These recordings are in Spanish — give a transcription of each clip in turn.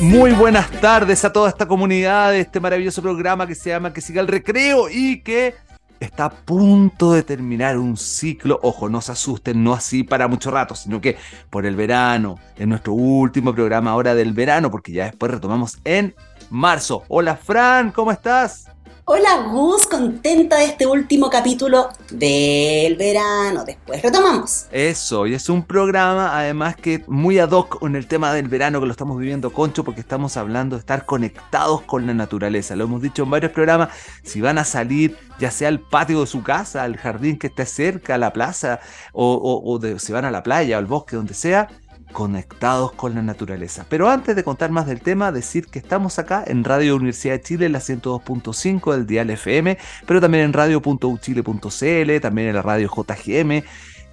Muy buenas tardes a toda esta comunidad de este maravilloso programa que se llama Que siga el recreo y que está a punto de terminar un ciclo. Ojo, no se asusten, no así para mucho rato, sino que por el verano, en nuestro último programa ahora del verano, porque ya después retomamos en marzo. Hola Fran, ¿cómo estás? Hola Gus, contenta de este último capítulo del verano. Después retomamos. Eso, y es un programa además que muy ad hoc con el tema del verano que lo estamos viviendo, Concho, porque estamos hablando de estar conectados con la naturaleza. Lo hemos dicho en varios programas, si van a salir ya sea al patio de su casa, al jardín que esté cerca, a la plaza, o, o van a la playa, al bosque, donde sea, conectados con la naturaleza. Pero antes de contar más del tema, decir que estamos acá en Radio Universidad de Chile, la 102.5 del dial FM, pero también en radio.uchile.cl, también en la radio JGM,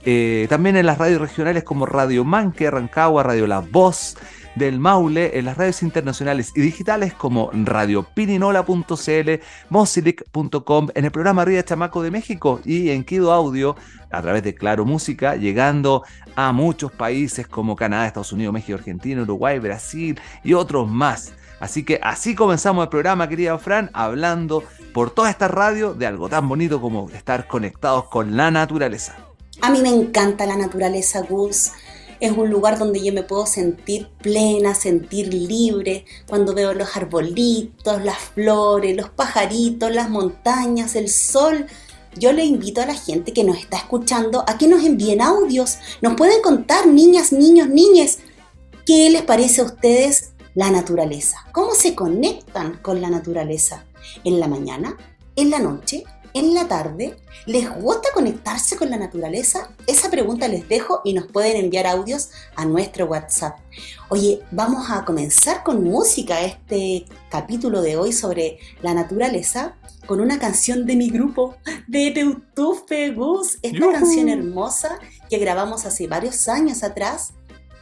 eh, también en las radios regionales como Radio Manque, Rancagua, Radio La Voz del Maule, en las radios internacionales y digitales como radiopininola.cl, mosilic.com, en el programa Ría Chamaco de México y en Kido Audio a través de Claro Música, llegando a muchos países como Canadá, Estados Unidos, México, Argentina, Uruguay, Brasil y otros más. Así que así comenzamos el programa, querida Fran, hablando por toda esta radio de algo tan bonito como estar conectados con la naturaleza. A mí me encanta la naturaleza, Gus. Es un lugar donde yo me puedo sentir plena, sentir libre, cuando veo los arbolitos, las flores, los pajaritos, las montañas, el sol. Yo le invito a la gente que nos está escuchando a que nos envíen audios. Nos pueden contar, niñas, niños, niñes, qué les parece a ustedes la naturaleza. ¿Cómo se conectan con la naturaleza? ¿En la mañana? ¿En la noche? En la tarde? ¿Les gusta conectarse con la naturaleza? Esa pregunta les dejo y nos pueden enviar audios a nuestro WhatsApp. Oye, vamos a comenzar con música este capítulo de hoy sobre la naturaleza con una canción de mi grupo, de Teutufe Gus. Esta canción hermosa que grabamos hace varios años atrás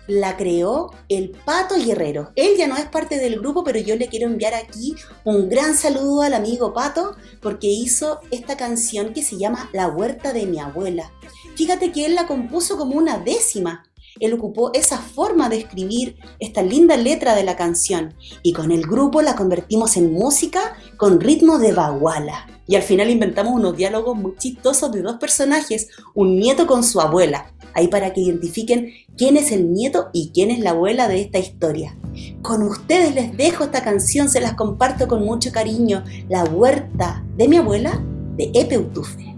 la creó el Pato Guerrero. Él ya no es parte del grupo, pero yo le quiero enviar aquí un gran saludo al amigo Pato porque hizo esta canción que se llama La huerta de mi abuela. Fíjate que él la compuso como una décima. Él ocupó esa forma de escribir esta linda letra de la canción y con el grupo la convertimos en música con ritmo de baguala. Y al final inventamos unos diálogos muy chistosos de dos personajes, un nieto con su abuela, ahí para que identifiquen quién es el nieto y quién es la abuela de esta historia. Con ustedes les dejo esta canción, se las comparto con mucho cariño, La huerta de mi abuela de Epe Utufe.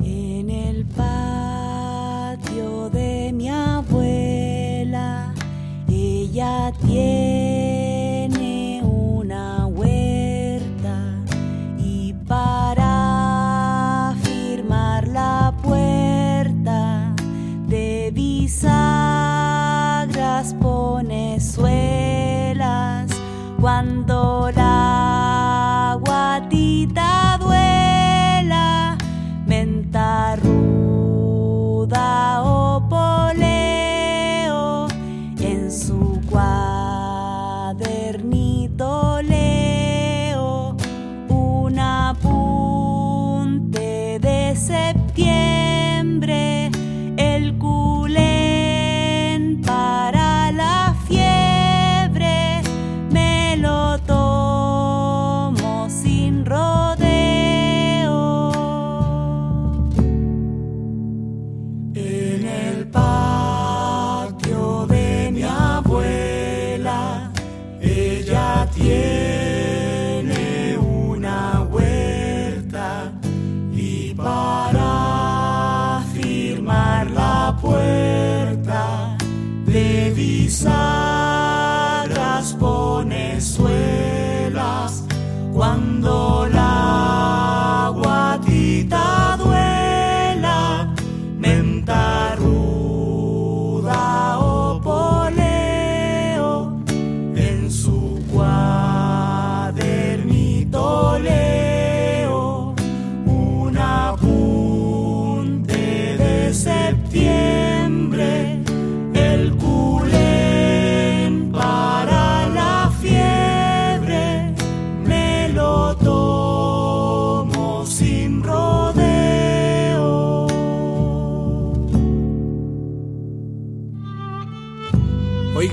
En el patio de mi abuela, ella tiene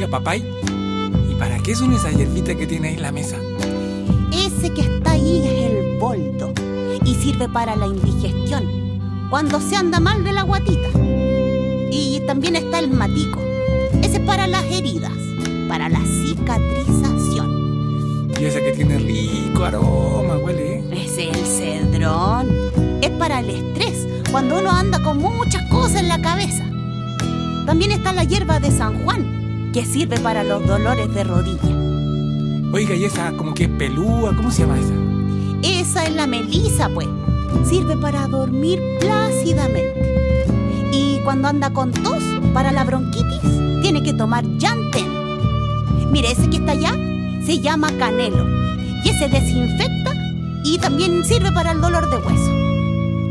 papay. ¿Y para qué son esas hierbitas que tiene ahí en la mesa? Ese que está ahí es el boldo y sirve para la indigestión, cuando se anda mal de la guatita. Y también está el matico. Ese es para las heridas, para la cicatrización. Y ese que tiene rico aroma, huele. ¿eh? Ese es el cedrón. Es para el estrés, cuando uno anda con muchas cosas en la cabeza. También está la hierba de San Juan, que sirve para los dolores de rodilla. Oiga, y esa como que es pelúa, ¿cómo se llama esa? Esa es la melisa, pues. Sirve para dormir plácidamente. Y cuando anda con tos, para la bronquitis, tiene que tomar llantén. Mire, ese que está allá se llama canelo. Y ese desinfecta y también sirve para el dolor de hueso.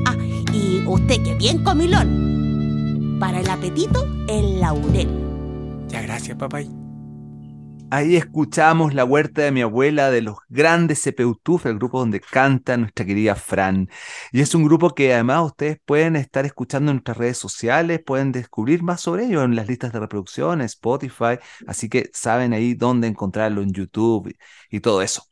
Ah, y usted que bien comilón. Para el apetito, el laurel. Ya, gracias, papay. Ahí escuchamos La Huerta de mi abuela de los grandes Sepeutuf, el grupo donde canta nuestra querida Fran. Y es un grupo que además ustedes pueden estar escuchando en nuestras redes sociales, pueden descubrir más sobre ello en las listas de reproducción, Spotify, así que saben ahí dónde encontrarlo en YouTube y todo eso.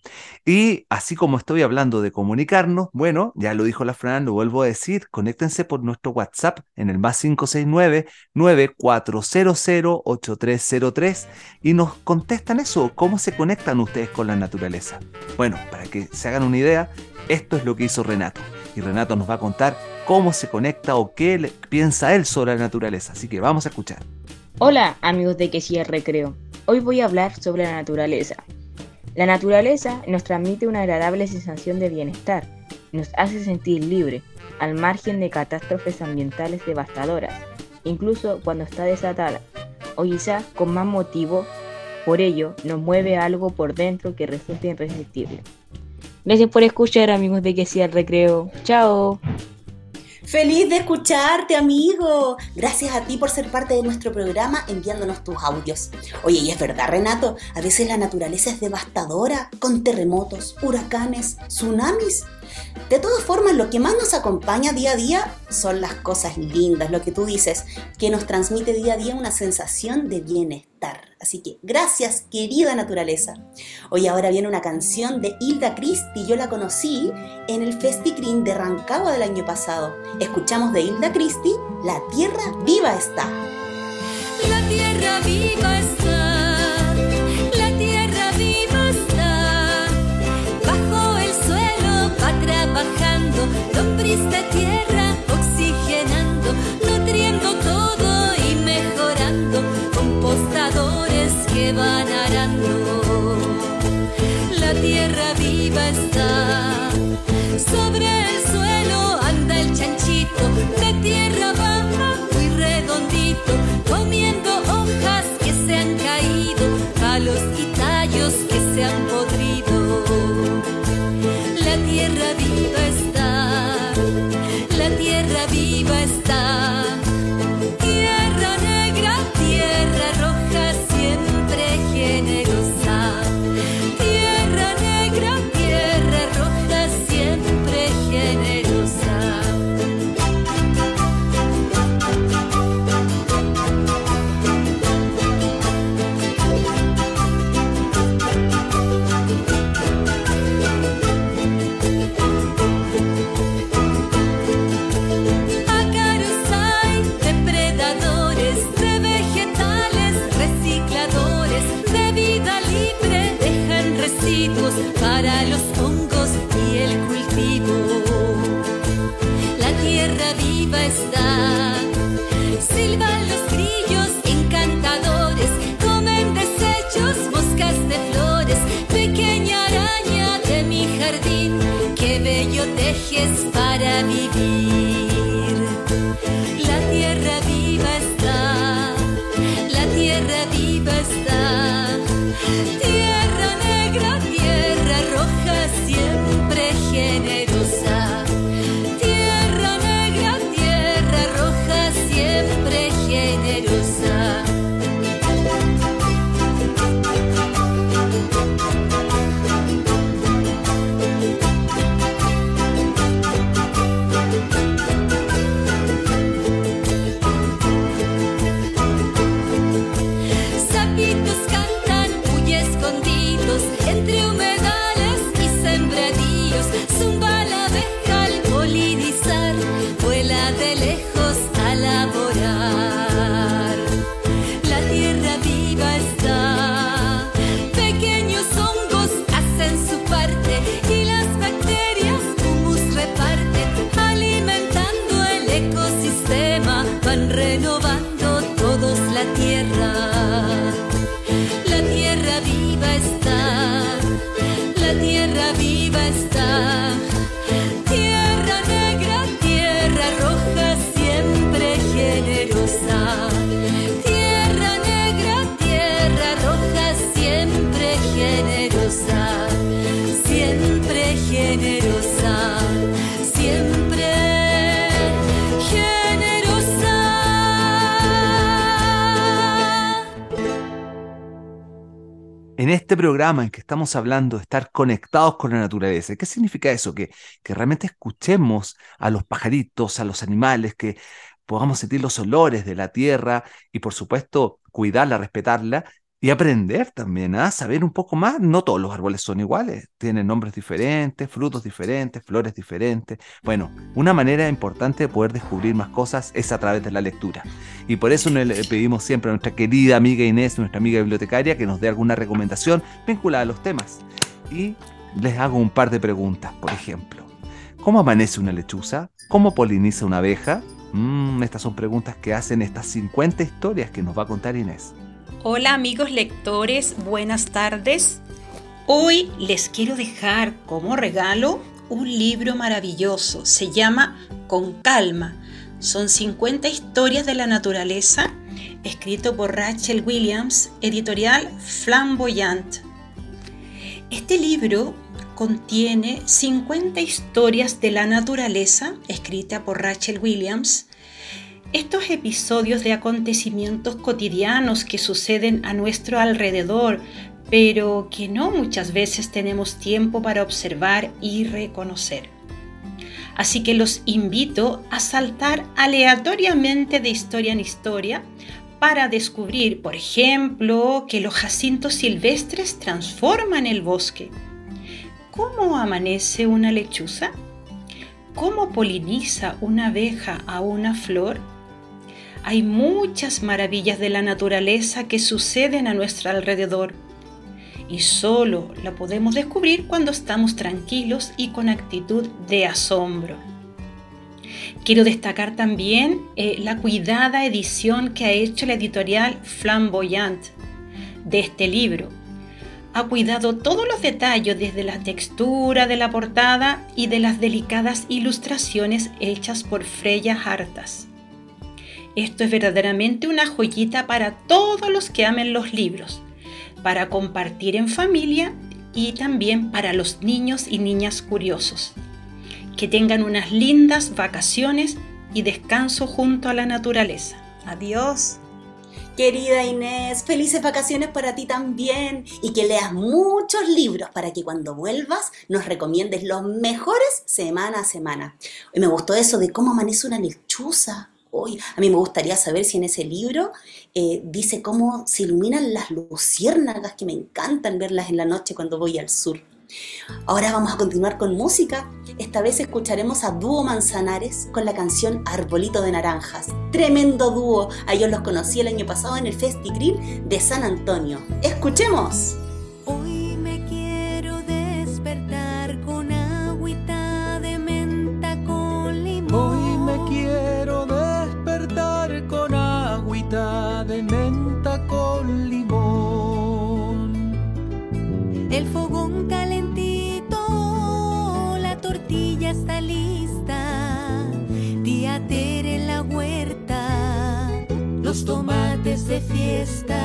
Y así como estoy hablando de comunicarnos, bueno, ya lo dijo la Fran, lo vuelvo a decir, conéctense por nuestro WhatsApp en el más 569 9400 8303 y nos contestan eso? ¿Cómo se conectan ustedes con la naturaleza? Bueno, para que se hagan una idea, esto es lo que hizo Renato. Y Renato nos va a contar cómo se conecta o qué piensa él sobre la naturaleza. Así que vamos a escuchar. Hola amigos de Que sí el recreo. Hoy voy a hablar sobre la naturaleza. La naturaleza nos transmite una agradable sensación de bienestar, nos hace sentir libre, al margen de catástrofes ambientales devastadoras, incluso cuando está desatada, o quizá con más motivo por ello, nos mueve algo por dentro que resulta irresistible. Gracias por escuchar, amigos de Que sea el recreo. Chao. Feliz de escucharte, amigo. Gracias a ti por ser parte de nuestro programa enviándonos tus audios. Oye, y es verdad, Renato, a veces la naturaleza es devastadora, con terremotos, huracanes, tsunamis de todas formas, lo que más nos acompaña día a día son las cosas lindas, lo que tú dices, que nos transmite día a día una sensación de bienestar. Así que gracias, querida naturaleza. Hoy ahora viene una canción de Hilda Christie, yo la conocí en el Festicrin de Rancagua del año pasado. Escuchamos de Hilda Christie, La tierra viva está. La tierra viva está, la tierra viva está, bajo el suelo va trabajando, lombriz de tierra está, sobre el suelo anda el chanchito, de tierra baja muy redondito, comiendo hojas que se han caído, palos y tallos que se han podrido. La tierra viva está, para vivir. Este programa en que estamos hablando de estar conectados con la naturaleza, ¿qué significa eso? Que, que realmente escuchemos a los pajaritos, a los animales, que podamos sentir los olores de la tierra y por supuesto cuidarla, respetarla y aprender también a saber un poco más. No todos los árboles son iguales, tienen nombres diferentes, frutos diferentes, flores diferentes. Bueno, una manera importante de poder descubrir más cosas es a través de la lectura. Y por eso le pedimos siempre a nuestra querida amiga Inés, nuestra amiga bibliotecaria, que nos dé alguna recomendación vinculada a los temas. Y les hago un par de preguntas, por ejemplo. ¿Cómo amanece una lechuza? ¿Cómo poliniza una abeja? Mm, estas son preguntas que hacen estas 50 historias que nos va a contar Inés. Hola amigos lectores, buenas tardes. Hoy les quiero dejar como regalo un libro maravilloso. Se llama Con calma. Son 50 historias de la naturaleza, escrito por Rachel Williams, editorial Flamboyant. Este libro contiene 50 historias de la naturaleza, escrita por Rachel Williams, estos episodios de acontecimientos cotidianos que suceden a nuestro alrededor, pero que no muchas veces tenemos tiempo para observar y reconocer. Así que los invito a saltar aleatoriamente de historia en historia para descubrir, por ejemplo, que los jacintos silvestres transforman el bosque. ¿Cómo amanece una lechuza? ¿Cómo poliniza una abeja a una flor? Hay muchas maravillas de la naturaleza que suceden a nuestro alrededor y solo la podemos descubrir cuando estamos tranquilos y con actitud de asombro. Quiero destacar también eh, la cuidada edición que ha hecho la editorial Flamboyant de este libro. Ha cuidado todos los detalles desde la textura de la portada y de las delicadas ilustraciones hechas por Freya Hartas. Esto es verdaderamente una joyita para todos los que amen los libros, para compartir en familia y también para los niños y niñas curiosos. Que tengan unas lindas vacaciones y descanso junto a la naturaleza. Adiós. Querida Inés, felices vacaciones para ti también y que leas muchos libros para que cuando vuelvas nos recomiendes los mejores semana a semana. Y me gustó eso de cómo amanece una lechuza. Hoy, a mí me gustaría saber si en ese libro eh, dice cómo se iluminan las luciérnagas, que me encantan verlas en la noche cuando voy al sur. Ahora vamos a continuar con música. Esta vez escucharemos a Dúo Manzanares con la canción Arbolito de Naranjas. Tremendo dúo. A ellos los conocí el año pasado en el Festigril de San Antonio. ¡Escuchemos! Los tomates de fiesta.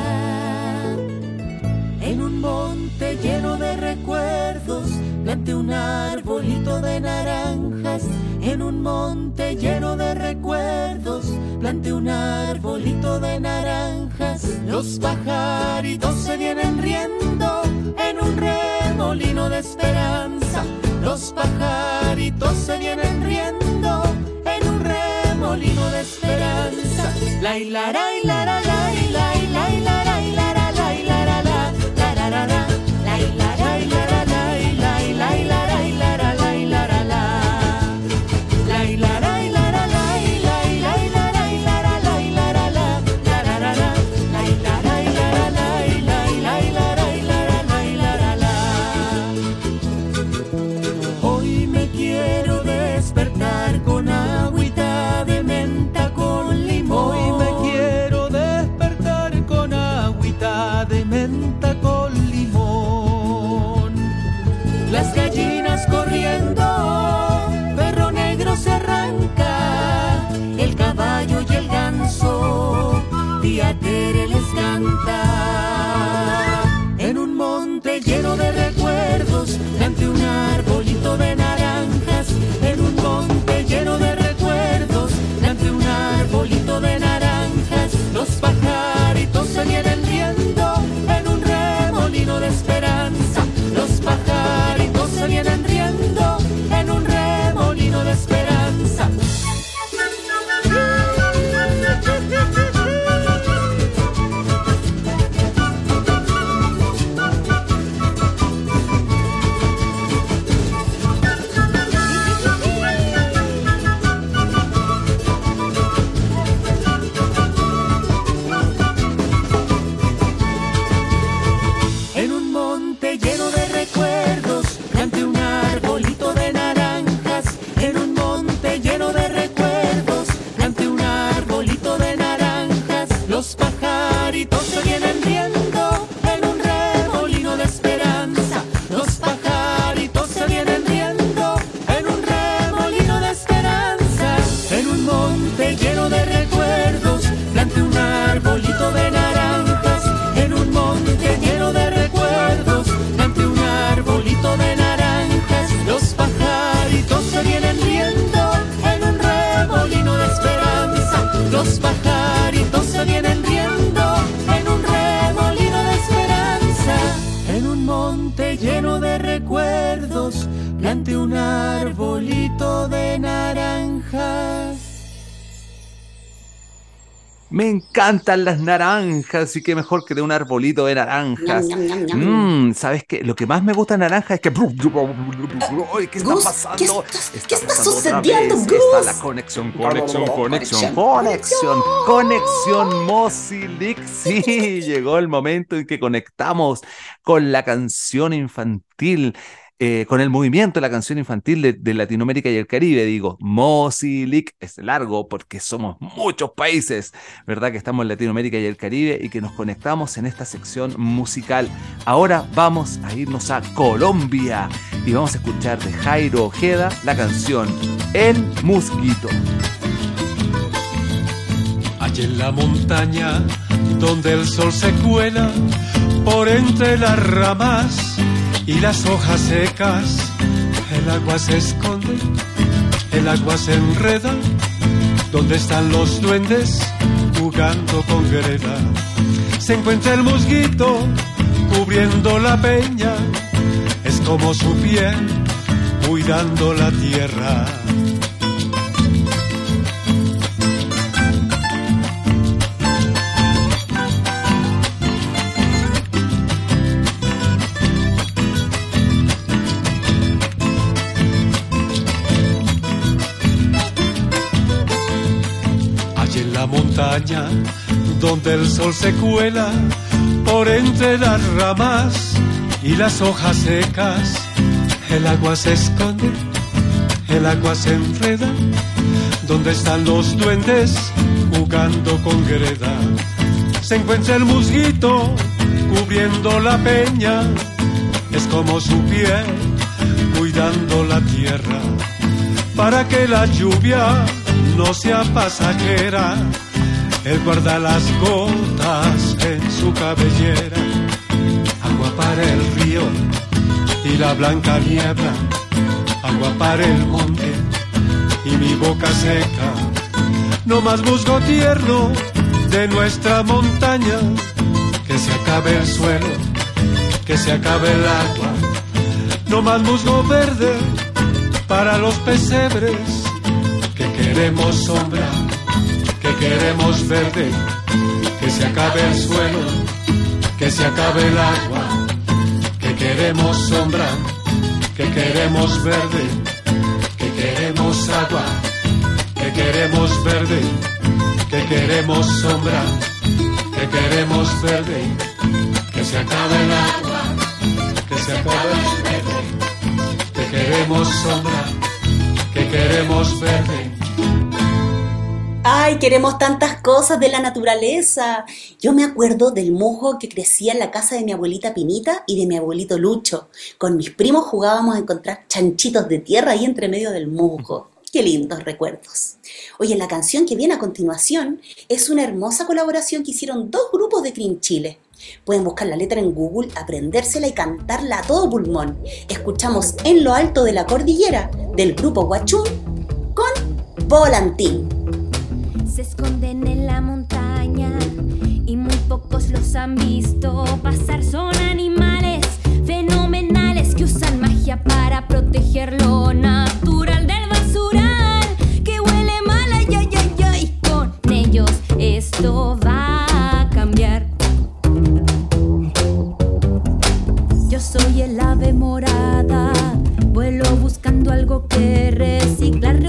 En un monte lleno de recuerdos, planté un arbolito de naranjas. En un monte lleno de recuerdos, planté un arbolito de naranjas. Los pajaritos se vienen riendo en un remolino de esperanza. Los pajaritos se vienen riendo en un remolino de esperanza la hilara, hilara, hilara. Un arbolito de naranjas. Me encantan las naranjas y qué mejor que de un arbolito de naranjas. Mm, ¿Sabes qué? Lo que más me gusta de naranja es que... ¿Qué está pasando? ¿Qué está, sucediendo, Gus? Está la conexión, conexión, conexión, conexión, conexión Mozilic. Sí, llegó el momento en que conectamos con la canción infantil eh, con el movimiento de la canción infantil de, Latinoamérica y el Caribe. Digo, Mozilic es largo porque somos muchos países, ¿verdad? Que estamos en Latinoamérica y el Caribe y que nos conectamos en esta sección musical. Ahora vamos a irnos a Colombia y vamos a escuchar de Jairo Ojeda la canción El Musquito. Allí en la montaña donde el sol se cuela por entre las ramas y las hojas secas, el agua se esconde, el agua se enreda, donde están los duendes jugando con greda. Se encuentra el musguito cubriendo la peña, es como su piel cuidando la tierra. Donde el sol se cuela por entre las ramas y las hojas secas. El agua se esconde, el agua se enreda, donde están los duendes jugando con greda. Se encuentra el musguito cubriendo la peña, es como su piel cuidando la tierra, para que la lluvia no sea pasajera. Él guarda las gotas en su cabellera, agua para el río y la blanca niebla, agua para el monte y mi boca seca. No más musgo tierno de nuestra montaña, que se acabe el suelo, que se acabe el agua. No más musgo verde para los pesebres, que queremos sombra queremos verde, que se acabe el suelo, que se acabe el agua, que queremos sombra, que queremos verde, que queremos agua, que queremos verde, que queremos sombra, que queremos verde, que se acabe el agua, que se acabe el verde, que queremos sombra, que queremos verde Ay, queremos tantas cosas de la naturaleza. Yo me acuerdo del mojo que crecía en la casa de mi abuelita Pinita y de mi abuelito Lucho. Con mis primos jugábamos a encontrar chanchitos de tierra ahí entre medio del musgo. Qué lindos recuerdos. Oye, la canción que viene a continuación es una hermosa colaboración que hicieron dos grupos de Cream Chile. Pueden buscar la letra en Google, aprendérsela y cantarla a todo pulmón. Escuchamos En lo alto de la cordillera del grupo Guachún con Volantín se esconden en la montaña y muy pocos los han visto pasar. Son animales fenomenales que usan magia para proteger lo natural del basural que huele mal. Ay, ay, ay, ay. Con ellos esto va a cambiar. Yo soy el ave morada, vuelo buscando algo que reciclar,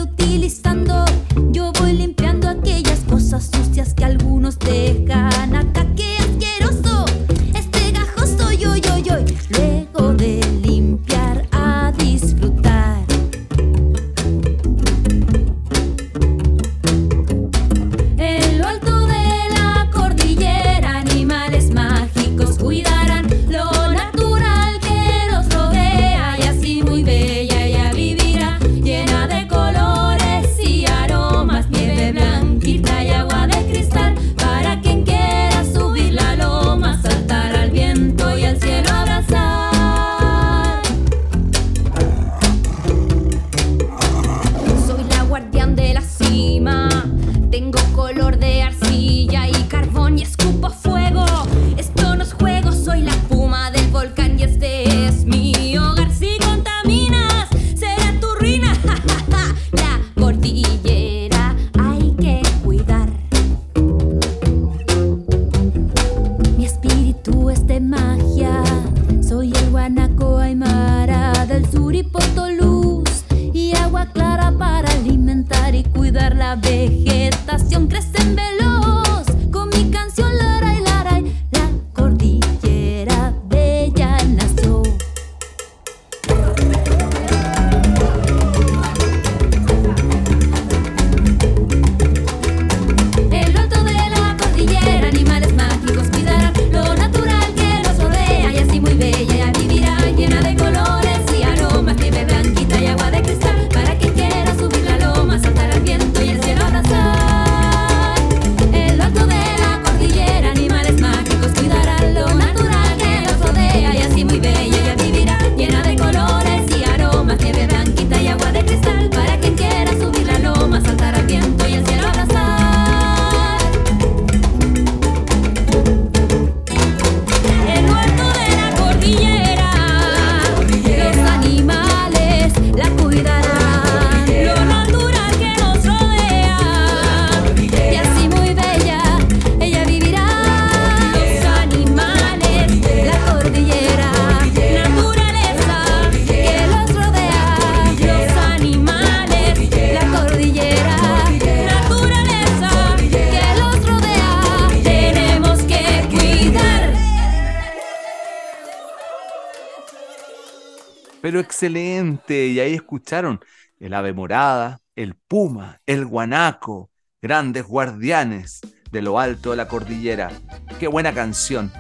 el ave morada, el puma, el guanaco, grandes guardianes de lo alto de la cordillera. Qué buena canción.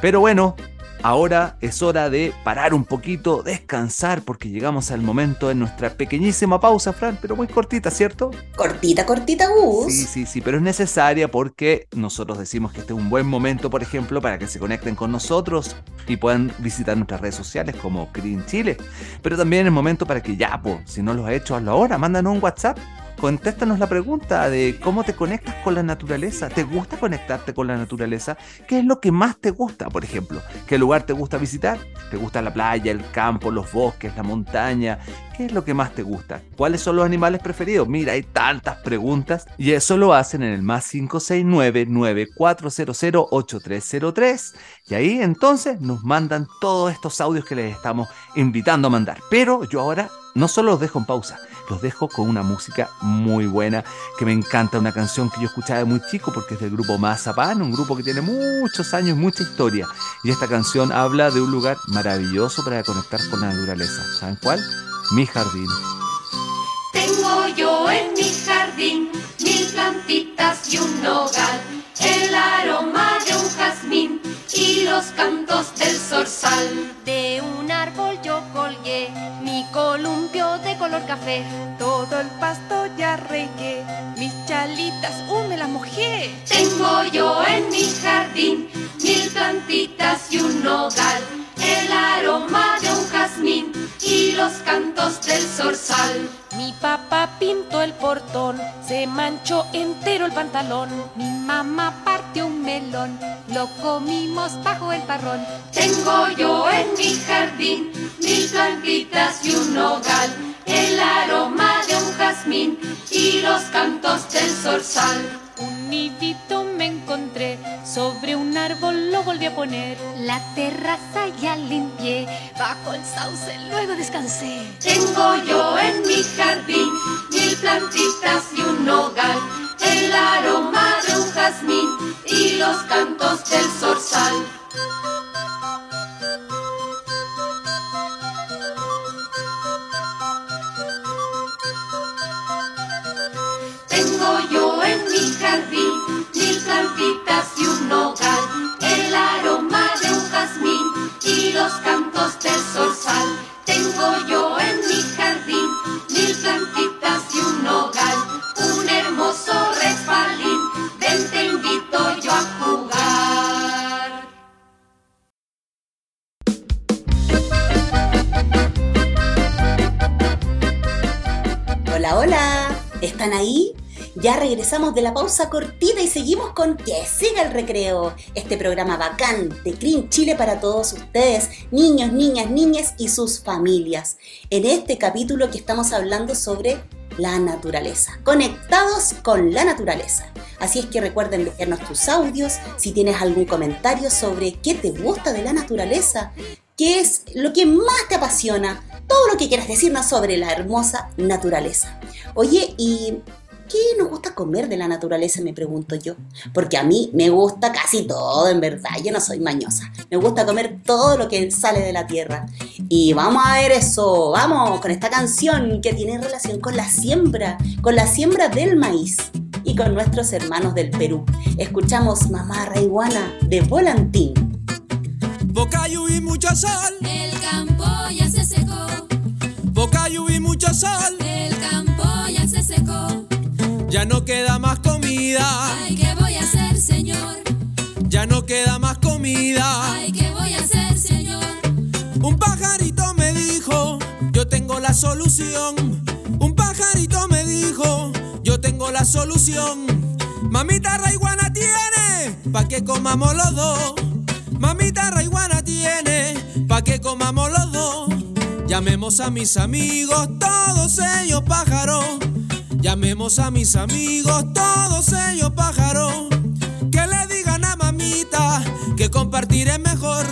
Pero bueno, ahora es hora de parar un poquito, descansar, porque llegamos al momento de nuestra pequeñísima pausa, Fran, pero muy cortita, ¿cierto? Cortita, cortita, Gus. Sí, sí, sí, pero es necesaria porque nosotros decimos que este es un buen momento, por ejemplo, para que se conecten con nosotros y puedan visitar nuestras redes sociales como Green Chile. Pero también es momento para que ya, po, si no lo has hecho, hazlo ahora, mándanos un WhatsApp. Contéstanos la pregunta de cómo te conectas con la naturaleza. ¿Te gusta conectarte con la naturaleza? ¿Qué es lo que más te gusta, por ejemplo? ¿Qué lugar te gusta visitar? ¿Te gusta la playa, el campo, los bosques, la montaña? ¿Qué es lo que más te gusta? ¿Cuáles son los animales preferidos? Mira, hay tantas preguntas y eso lo hacen en el más 569-9400-8303 y ahí entonces nos mandan todos estos audios que les estamos invitando a mandar. Pero yo ahora no solo los dejo en pausa, los dejo con una música muy buena que me encanta, una canción que yo escuchaba de muy chico porque es del grupo Mazapán, un grupo que tiene muchos años, mucha historia. Y esta canción habla de un lugar maravilloso para conectar con la naturaleza. ¿Saben cuál? Mi jardín. Tengo yo en mi jardín mil plantitas y un nogal, el aroma de un jazmín y los cantos del zorzal. De un árbol yo colgué mi columpio de color café. Todo el pasto ya regué, mis chalitas, uh, me las mojé. Tengo yo en mi jardín mil plantitas y un nogal, el aroma de un jazmín y los cantos del zorzal. Mi papá pintó el portón, se manchó entero el pantalón. Mi mamá melón, lo comimos bajo el parrón. Tengo yo en mi jardín mil plantitas y un nogal, el aroma de un jazmín y los cantos del zorzal. Un nidito me encontré, sobre un árbol lo volví a poner. La terraza ya limpié, bajo el sauce luego descansé. Tengo yo en mi jardín mil plantitas y un nogal, el aroma de un jazmín y los cantos del zorzal. Tengo yo en mi jardín mil plantitas y un nogal, el aroma de un jazmín y los cantos del zorzal. Tengo yo en Hola. ¿Están ahí? Ya regresamos de la pausa cortita y seguimos con Que siga el recreo, este programa bacán de Green Chile para todos ustedes, niños, niñas, niñas y sus familias. En este capítulo que estamos hablando sobre la naturaleza, conectados con la naturaleza. Así es que recuerden dejarnos tus audios si tienes algún comentario sobre qué te gusta de la naturaleza, qué es lo que más te apasiona, todo lo que quieras decirnos sobre la hermosa naturaleza. Oye, y ¿Qué nos gusta comer de la naturaleza? Me pregunto yo. Porque a mí me gusta casi todo, en verdad. Yo no soy mañosa. Me gusta comer todo lo que sale de la tierra. Y vamos a ver eso. Vamos con esta canción que tiene relación con la siembra, con la siembra del maíz y con nuestros hermanos del Perú. Escuchamos Mamá Raiguana de Volantín. Boca y mucha sal. El campo ya se secó. El campo ya se secó. Ya no queda más comida. Ay, ¿qué voy a hacer, Señor? Ya no queda más comida. Ay, ¿qué voy a hacer, Señor? Un pajarito me dijo, yo tengo la solución. Un pajarito me dijo, yo tengo la solución. Mamita raiguana tiene, pa' que comamos los dos. Mamita raiguana tiene, pa' que comamos los dos. Llamemos a mis amigos, todos ellos pájaros. Llamemos a mis amigos, todos ellos pájaros. Que le digan a mamita que compartir es mejor.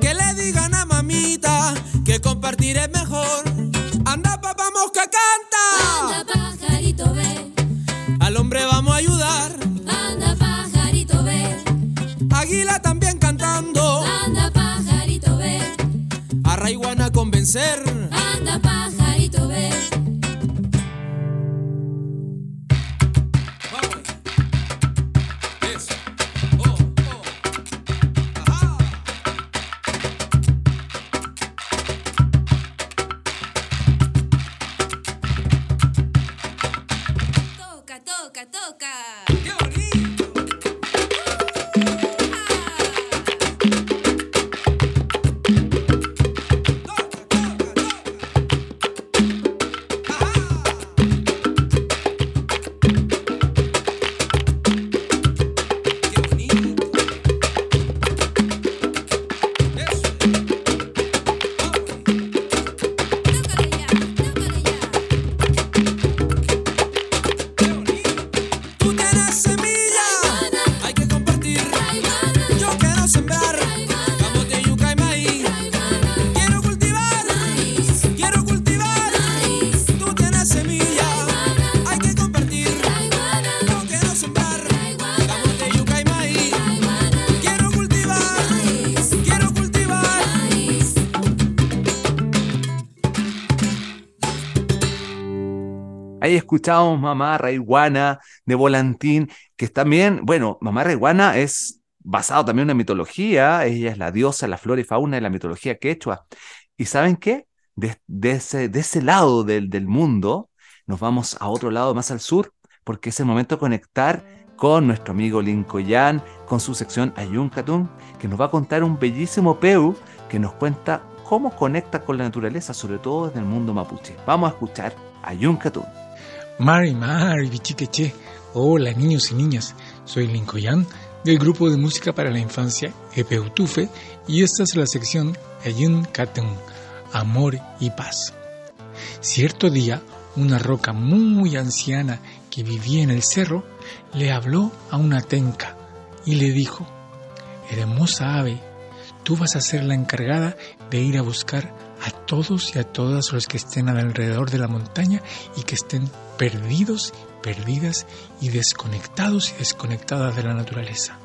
Que le digan a mamita que compartir es mejor. Anda papá mosca canta. Anda pajarito ve. Al hombre vamos a ayudar. Anda pajarito ve. Águila también cantando. Anda pajarito ve. A Convencer. Anda pajarito ve. Toca, toca, Ahí escuchamos Mamá Raiguana de Volantín, que también, bueno, Mamá Raiguana es basado también en una mitología, ella es la diosa, la flora y fauna de la mitología quechua. ¿Y saben qué? De, de ese, de ese lado del, del mundo, nos vamos a otro lado más al sur, porque es el momento de conectar con nuestro amigo Lincoyan, con su sección Ayuncatún, que nos va a contar un bellísimo peu que nos cuenta cómo conecta con la naturaleza, sobre todo desde el mundo mapuche. Vamos a escuchar Ayuncatún. Mari, Mari, Bichiqueche. Hola, niños y niñas. Soy Lincoyan del grupo de música para la infancia Epeutufe y esta es la sección Ayun Katun, Amor y Paz. Cierto día, una roca muy anciana que vivía en el cerro le habló a una tenca y le dijo, Hermosa ave, tú vas a ser la encargada de ir a buscar a todos y a todas los que estén alrededor de la montaña y que estén perdidos, perdidas y desconectados y desconectadas de la naturaleza.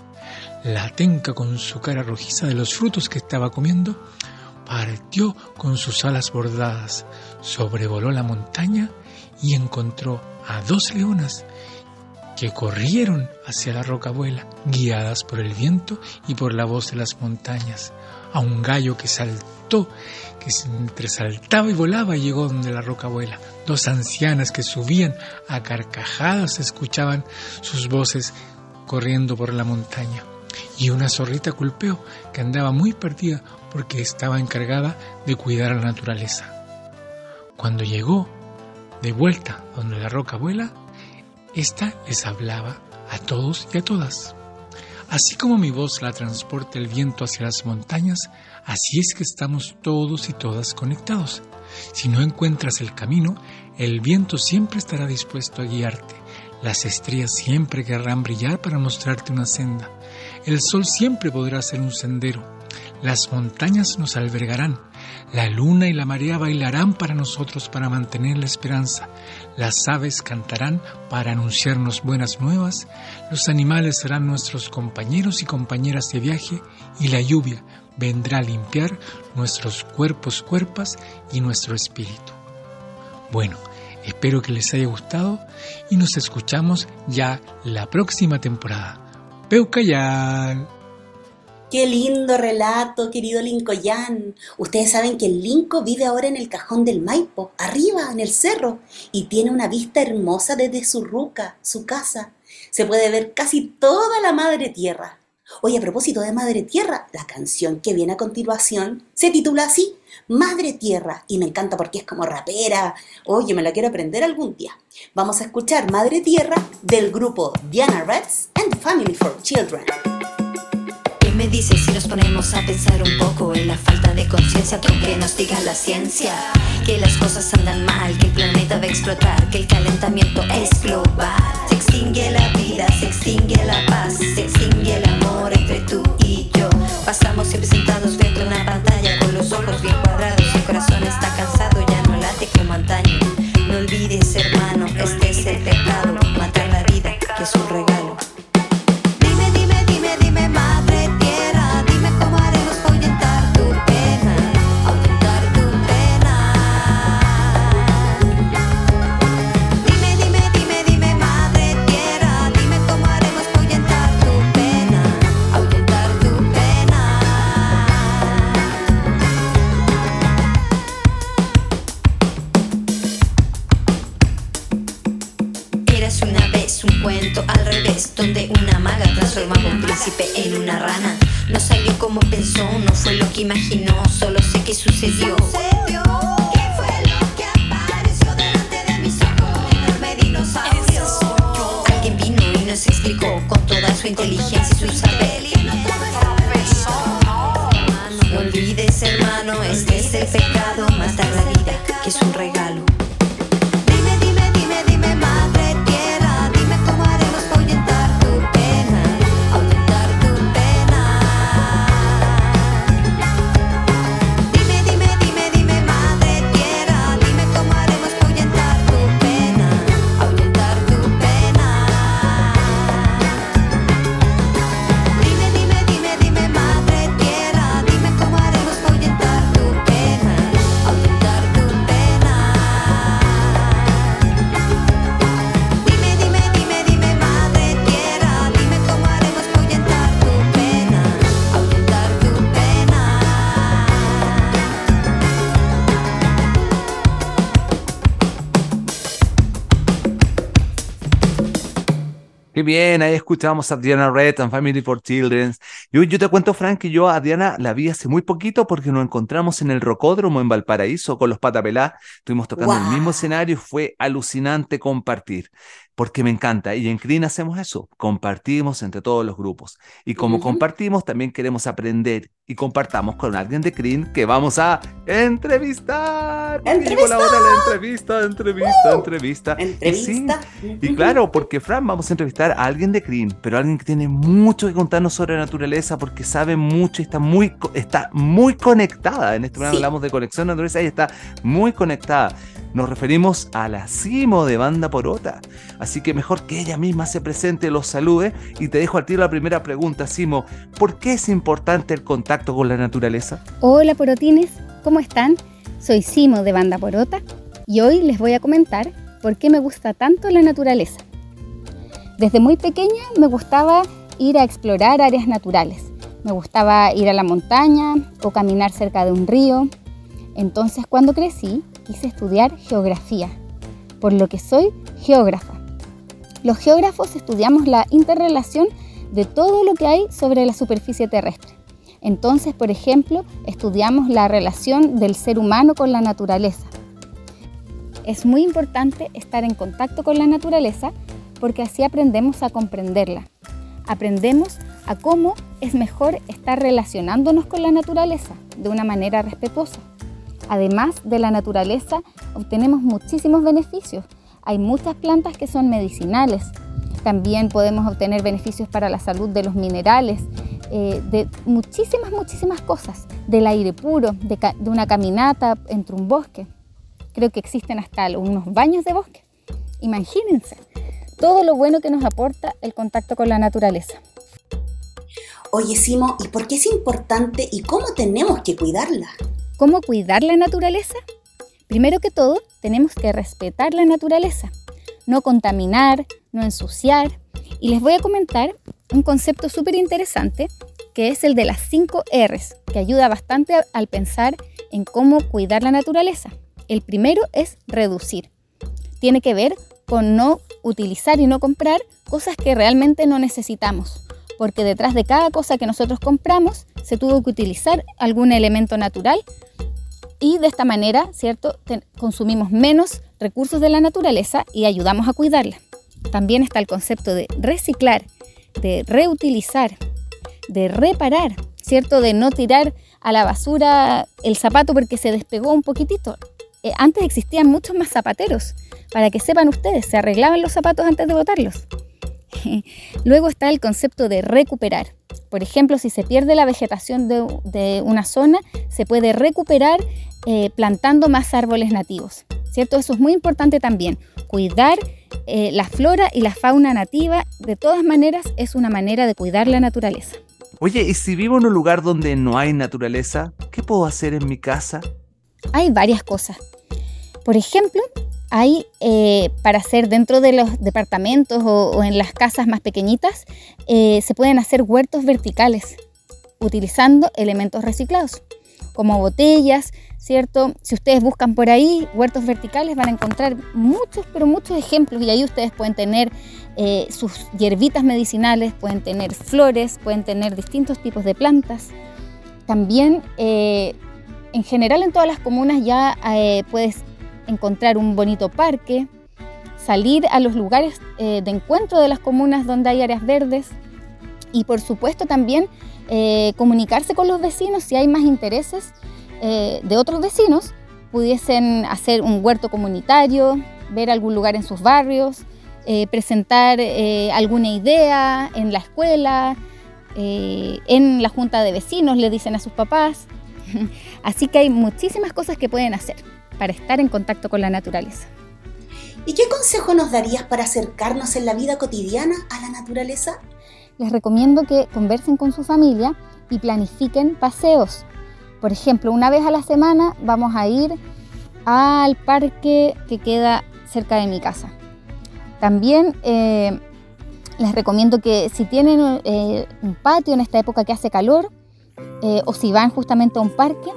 La tenca con su cara rojiza de los frutos que estaba comiendo partió con sus alas bordadas, sobrevoló la montaña y encontró a dos leonas que corrieron hacia la roca abuela, guiadas por el viento y por la voz de las montañas, a un gallo que saltó, que se- entre saltaba y volaba llegó donde la roca abuela, dos ancianas que subían a carcajadas escuchaban sus voces corriendo por la montaña, y una zorrita culpeo que andaba muy perdida porque estaba encargada de cuidar a la naturaleza. Cuando llegó de vuelta donde la roca abuela, esta les hablaba a todos y a todas. Así como mi voz la transporta el viento hacia las montañas, así es que estamos todos y todas conectados. Si no encuentras el camino, el viento siempre estará dispuesto a guiarte. Las estrellas siempre querrán brillar para mostrarte una senda. El sol siempre podrá ser un sendero. Las montañas nos albergarán. La luna y la marea bailarán para nosotros para mantener la esperanza. las aves cantarán para anunciarnos buenas nuevas, los animales serán nuestros compañeros y compañeras de viaje y la lluvia vendrá a limpiar nuestros cuerpos, cuerpas y nuestro espíritu. Bueno, espero que les haya gustado y nos escuchamos ya la próxima temporada. Peucayal. Qué lindo relato, querido Lincoyán. Ustedes saben que el Linco vive ahora en el cajón del Maipo, arriba, en el cerro, y tiene una vista hermosa desde su ruca, su casa. Se puede ver casi toda la madre tierra. Oye, a propósito de Madre Tierra, la canción que viene a continuación se titula así, Madre Tierra, y me encanta porque es como rapera. Oye, me la quiero aprender algún día. Vamos a escuchar Madre Tierra del grupo Diana Reds and Family for Children. ¿Qué me dices si nos ponemos a pensar un poco en la falta de conciencia con que nos diga la ciencia? Que las cosas andan mal, que el planeta va a explotar, que el calentamiento es global. Se extingue la vida, se extingue la paz, se extingue el amor entre tú y yo. Pasamos siempre sentados frente a una pantalla con los ojos bien cuadrados, el corazón está cansado, ya no late como antaño. No olvides, hermano, este es el pecado, matar la vida, que es un regalo. Príncipe en una rana. No salió como pensó, no fue lo que imaginó, solo sé que sucedió. ¿Qué fue lo que apareció delante de mis ojos? Un enorme dinosaurio. Alguien vino y nos explicó con toda su inteligencia y su saber. Bien, ahí escuchamos a Diana Red and Family for Children. Yo, yo te cuento, Frank, que yo a Diana la vi hace muy poquito porque nos encontramos en el Rocódromo en Valparaíso con los Patapelá. Estuvimos tocando el mismo escenario, fue alucinante compartir, porque me encanta. Y en CRIN hacemos eso, compartimos entre todos los grupos. Y como Ujú. compartimos, también queremos aprender y compartamos con alguien de CRIN que vamos a entrevistar. porque llegó la hora de la entrevista, entrevista, entrevista. Y sí, Entrevista. y claro, porque Fran, vamos a entrevistar a alguien de CRIM, pero alguien que tiene mucho que contarnos sobre naturaleza porque sabe mucho y está muy, está muy conectada. En este programa Sí. hablamos de conexión naturaleza y está muy conectada. Nos referimos a la Simo de Banda Porota. Así que mejor que ella misma se presente, los salude y te dejo al tiro la primera pregunta, Simo. ¿Por qué es importante el contacto con la naturaleza? Hola porotines, ¿cómo están? Soy Simo de Banda Porota y hoy les voy a comentar por qué me gusta tanto la naturaleza. Desde muy pequeña me gustaba ir a explorar áreas naturales. Me gustaba ir a la montaña o caminar cerca de un río. Entonces cuando crecí quise estudiar geografía, por lo que soy geógrafa. Los geógrafos estudiamos la interrelación de todo lo que hay sobre la superficie terrestre. Entonces, por ejemplo, estudiamos la relación del ser humano con la naturaleza. Es muy importante estar en contacto con la naturaleza porque así aprendemos a comprenderla. Aprendemos a cómo es mejor estar relacionándonos con la naturaleza de una manera respetuosa. Además de la naturaleza, obtenemos muchísimos beneficios. Hay muchas plantas que son medicinales. También podemos obtener beneficios para la salud de los minerales, eh, de muchísimas, muchísimas cosas, del aire puro, de, de una caminata entre un bosque. Creo que existen hasta unos baños de bosque. Imagínense todo lo bueno que nos aporta el contacto con la naturaleza. Oye, Simo, ¿y por qué es importante y cómo tenemos que cuidarla? ¿Cómo cuidar la naturaleza? Primero que todo, tenemos que respetar la naturaleza, no contaminar, no ensuciar. Y les voy a comentar un concepto súper interesante que es el de las 5 Rs, que ayuda bastante al pensar en cómo cuidar la naturaleza. El primero es reducir. Tiene que ver con no utilizar y no comprar cosas que realmente no necesitamos, porque detrás de cada cosa que nosotros compramos se tuvo que utilizar algún elemento natural y de esta manera, ¿cierto? Consumimos menos recursos de la naturaleza y ayudamos a cuidarla. También está el concepto de reciclar, de reutilizar, de reparar, ¿cierto? De no tirar a la basura el zapato porque se despegó un poquitito. Eh, antes existían muchos más zapateros. Para que sepan ustedes, se arreglaban los zapatos antes de botarlos. Luego está el concepto de recuperar. Por ejemplo, si se pierde la vegetación de, de una zona, se puede recuperar eh, plantando más árboles nativos. ¿Cierto? Eso es muy importante también. Cuidar eh, la flora y la fauna nativa, de todas maneras, es una manera de cuidar la naturaleza. Oye, ¿y si vivo en un lugar donde no hay naturaleza, qué puedo hacer en mi casa? Hay varias cosas. Por ejemplo, hay eh, para hacer dentro de los departamentos o, en las casas más pequeñitas, eh, se pueden hacer huertos verticales utilizando elementos reciclados, como botellas, ¿cierto? Si ustedes buscan por ahí huertos verticales van a encontrar muchos, pero muchos ejemplos y ahí ustedes pueden tener eh, sus hierbitas medicinales, pueden tener flores, pueden tener distintos tipos de plantas. También, en general en todas las comunas ya puedes encontrar un bonito parque, salir a los lugares eh, de encuentro de las comunas donde hay áreas verdes y por supuesto también eh, comunicarse con los vecinos si hay más intereses eh, de otros vecinos, pudiesen hacer un huerto comunitario, ver algún lugar en sus barrios, presentar alguna idea en la escuela, en la junta de vecinos, le dicen a sus papás. Así que hay muchísimas cosas que pueden hacer para estar en contacto con la naturaleza. ¿Y qué consejo nos darías para acercarnos en la vida cotidiana a la naturaleza? Les recomiendo que conversen con su familia y planifiquen paseos. Por ejemplo, una vez a la semana vamos a ir al parque que queda cerca de mi casa. También eh, les recomiendo que si tienen eh, un patio en esta época que hace calor eh, o si van justamente a un parque,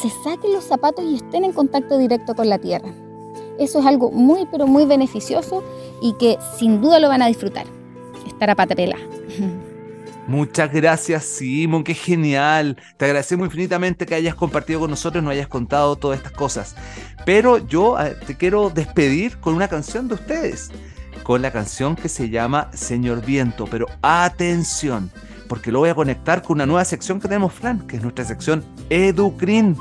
se saquen los zapatos y estén en contacto directo con la tierra. Eso es algo muy, pero muy beneficioso y que sin duda lo van a disfrutar. Estar a pata pelada. Muchas gracias, Simon, qué genial. Te agradecemos infinitamente que hayas compartido con nosotros nos hayas contado todas estas cosas. Pero yo eh, te quiero despedir con una canción de ustedes, con la canción que se llama Señor Viento. Pero atención, porque lo voy a conectar con una nueva sección que tenemos, Fran, que es nuestra sección Educrin.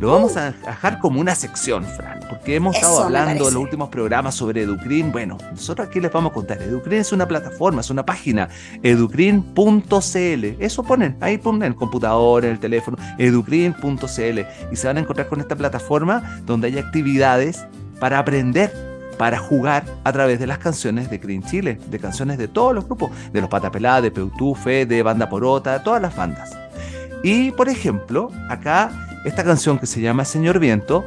Lo vamos a dejar como una sección, Fran, porque hemos estado Eso me hablando en los últimos programas sobre Educrin. Bueno, nosotros aquí les vamos a contar. Educrin es una plataforma, es una página, educrin.cl. Eso ponen, ahí ponen en el computador, en el teléfono, educrin.cl. Y se van a encontrar con esta plataforma donde hay actividades para aprender para jugar a través de las canciones de Green Chile, de canciones de todos los grupos, de los Patapelá, de Peutufe, de Banda Porota, todas las bandas. Y por ejemplo, acá esta canción que se llama Señor Viento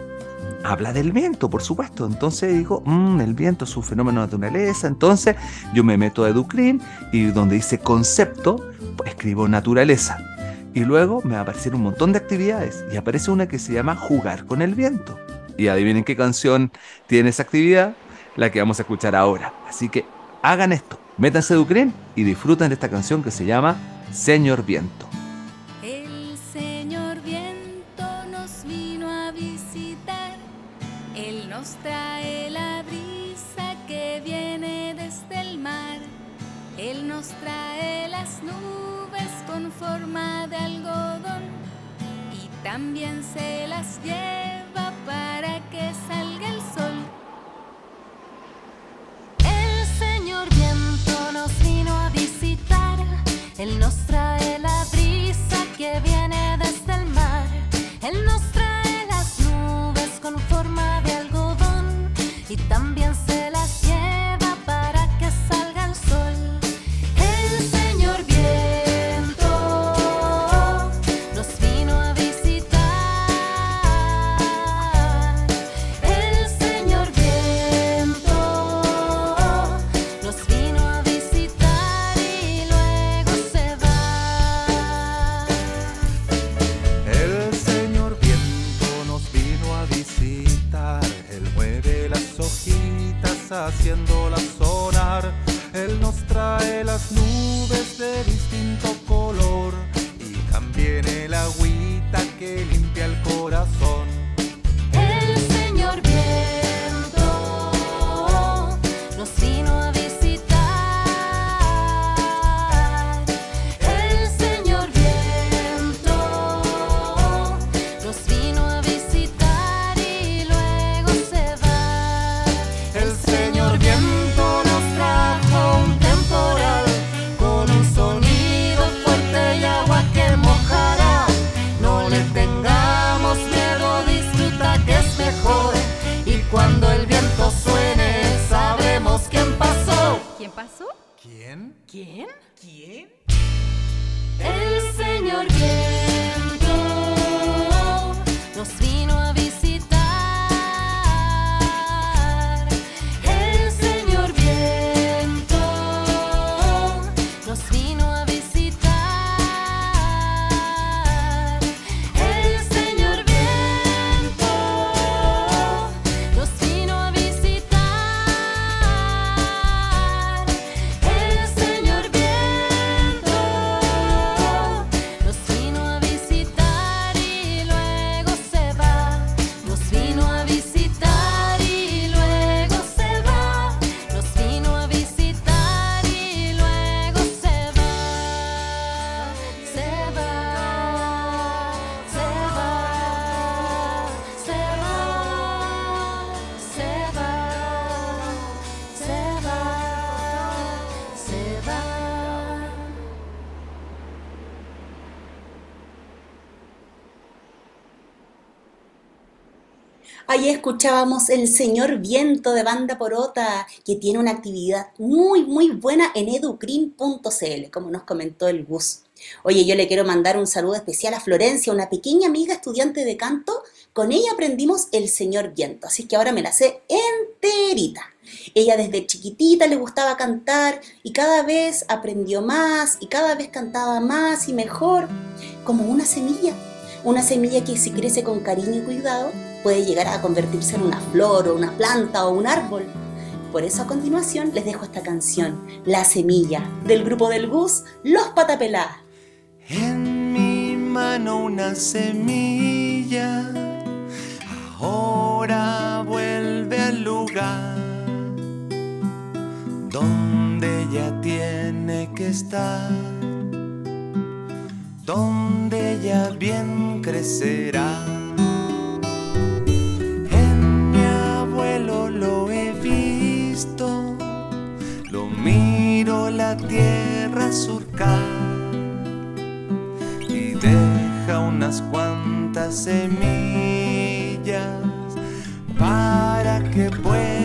habla del viento, por supuesto. Entonces digo, "Mm, el viento es un fenómeno de naturaleza. Entonces yo me meto a Educrin y donde dice concepto, escribo naturaleza. Y luego me va a aparecer un montón de actividades y aparece una que se llama jugar con el viento. Y adivinen qué canción tiene esa actividad, la que vamos a escuchar ahora. Así que hagan esto, métanse a Educrin y disfruten de esta canción que se llama Señor Viento. El señor viento nos vino a visitar. Él nos trae la brisa que viene desde el mar. Él nos trae las nubes con forma de algodón y también se las lleva Él nos trae la las nubes de distinto color y también el agüita que limpia el corazón. Escuchábamos El Señor Viento de Banda Porota, que tiene una actividad muy, muy buena en educrin.cl, como nos comentó el Gus. Oye, yo le quiero mandar un saludo especial a Florencia, una pequeña amiga estudiante de canto. Con ella aprendimos El Señor Viento, así que ahora me la sé enterita. Ella desde chiquitita le gustaba cantar y cada vez aprendió más y cada vez cantaba más y mejor, como una semilla. Una semilla que si crece con cariño y cuidado puede llegar a convertirse en una flor o una planta o un árbol. Por eso a continuación les dejo esta canción, La Semilla, del grupo del Gus, Los Patapelá. En mi mano una semilla, ahora vuelve al lugar donde ella tiene que estar, donde ella bien crecerá. En mi abuelo lo he visto, lo miro la tierra surcar y deja unas cuantas semillas para que puedan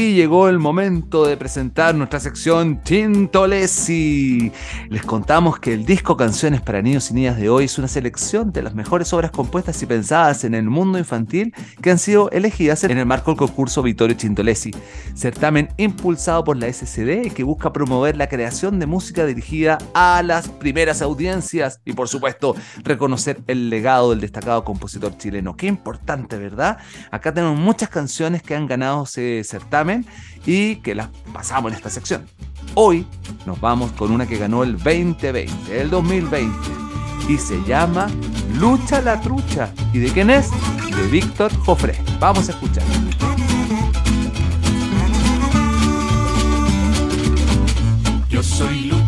Llegó el momento de presentar nuestra sección Tintolesi. Les contamos que el disco Canciones para Niños y Niñas de hoy es una selección de las mejores obras compuestas y pensadas en el mundo infantil que han sido elegidas en el marco del concurso Vittorio Tintolesi, certamen impulsado por la SCD que busca promover la creación de música dirigida a las primeras audiencias y por supuesto reconocer el legado del destacado compositor chileno. Qué importante, ¿verdad? Acá tenemos muchas canciones que han ganado ese certamen y que las pasamos en esta sección. Hoy nos vamos con una que ganó el 2020, el 2020, y se llama Lucha la Trucha. ¿Y de quién es? De Víctor Jofré. Vamos a escuchar. Yo soy Lucha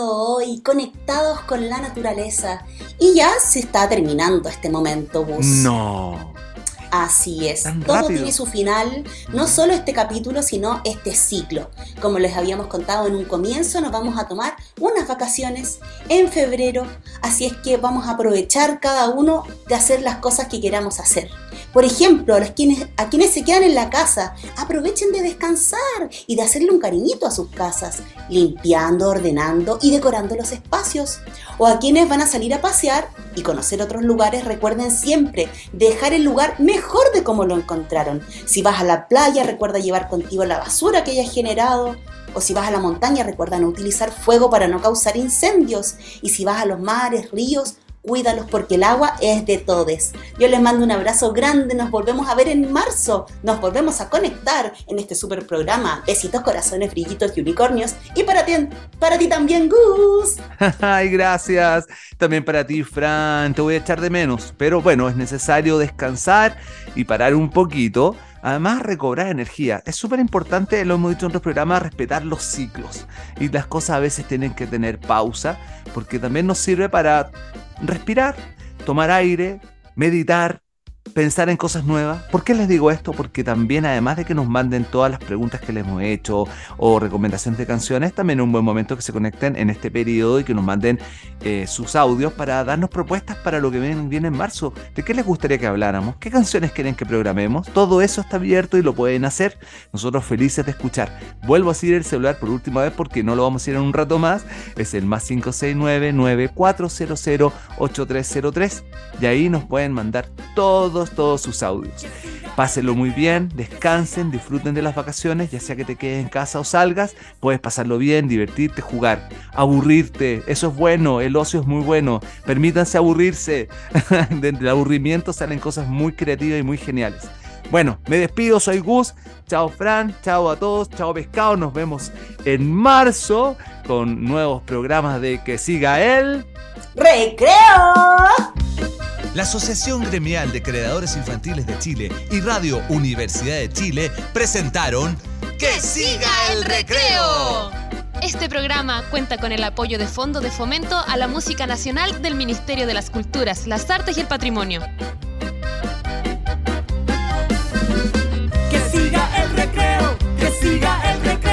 hoy, conectados con la naturaleza. Y ya se está terminando este momento, Bus. No. Así es, Tan todo rápido. tiene su final, no solo este capítulo, sino este ciclo. Como les habíamos contado en un comienzo, nos vamos a tomar unas vacaciones en febrero, así es que vamos a aprovechar cada uno de hacer las cosas que queramos hacer. Por ejemplo, a, los quienes, a quienes se quedan en la casa, aprovechen de descansar y de hacerle un cariñito a sus casas, limpiando, ordenando y decorando los espacios. O a quienes van a salir a pasear y conocer otros lugares, recuerden siempre dejar el lugar mejor de como lo encontraron. Si vas a la playa, recuerda llevar contigo la basura que hayas generado. O si vas a la montaña, recuerda no utilizar fuego para no causar incendios. Y si vas a los mares, ríos, cuídalos porque el agua es de todos. Yo les mando un abrazo grande, nos volvemos a ver en marzo, nos volvemos a conectar en este super programa. Besitos, corazones, brillitos y unicornios. Y para ti, para ti también, Gus. Ay, gracias. También para ti, Fran. Te voy a echar de menos. Pero bueno, es necesario descansar y parar un poquito. Además, recobrar energía. Es súper importante, lo hemos dicho en otros programas, respetar los ciclos. Y las cosas a veces tienen que tener pausa, porque también nos sirve para respirar, tomar aire, meditar, pensar en cosas nuevas. ¿Por qué les digo esto? Porque también, además de que nos manden todas las preguntas que les hemos hecho o recomendaciones de canciones, también es un buen momento que se conecten en este periodo y que nos manden eh, sus audios para darnos propuestas para lo que viene, viene en marzo. ¿De qué les gustaría que habláramos? ¿Qué canciones quieren que programemos? Todo eso está abierto y lo pueden hacer. Nosotros felices de escuchar. Vuelvo a decir el celular por última vez porque no lo vamos a ir en un rato más. Es el más 569-9400-8303 y ahí nos pueden mandar todos, sus audios. Pásenlo muy bien, descansen, disfruten de las vacaciones, ya sea que te quedes en casa o salgas, puedes pasarlo bien, divertirte, jugar, aburrirte, eso es bueno, el ocio es muy bueno, permítanse aburrirse, del aburrimiento salen cosas muy creativas y muy geniales. Bueno, me despido, soy Gus, chao Fran, chao a todos, chao pescado, nos vemos en marzo con nuevos programas de Que Siga Él. ¡Recreo! La Asociación Gremial de Creadores Infantiles de Chile y Radio Universidad de Chile presentaron ¡Que siga el recreo! Este programa cuenta con el apoyo de Fondo de Fomento a la Música Nacional del Ministerio de las Culturas, las Artes y el Patrimonio. Que siga el recreo.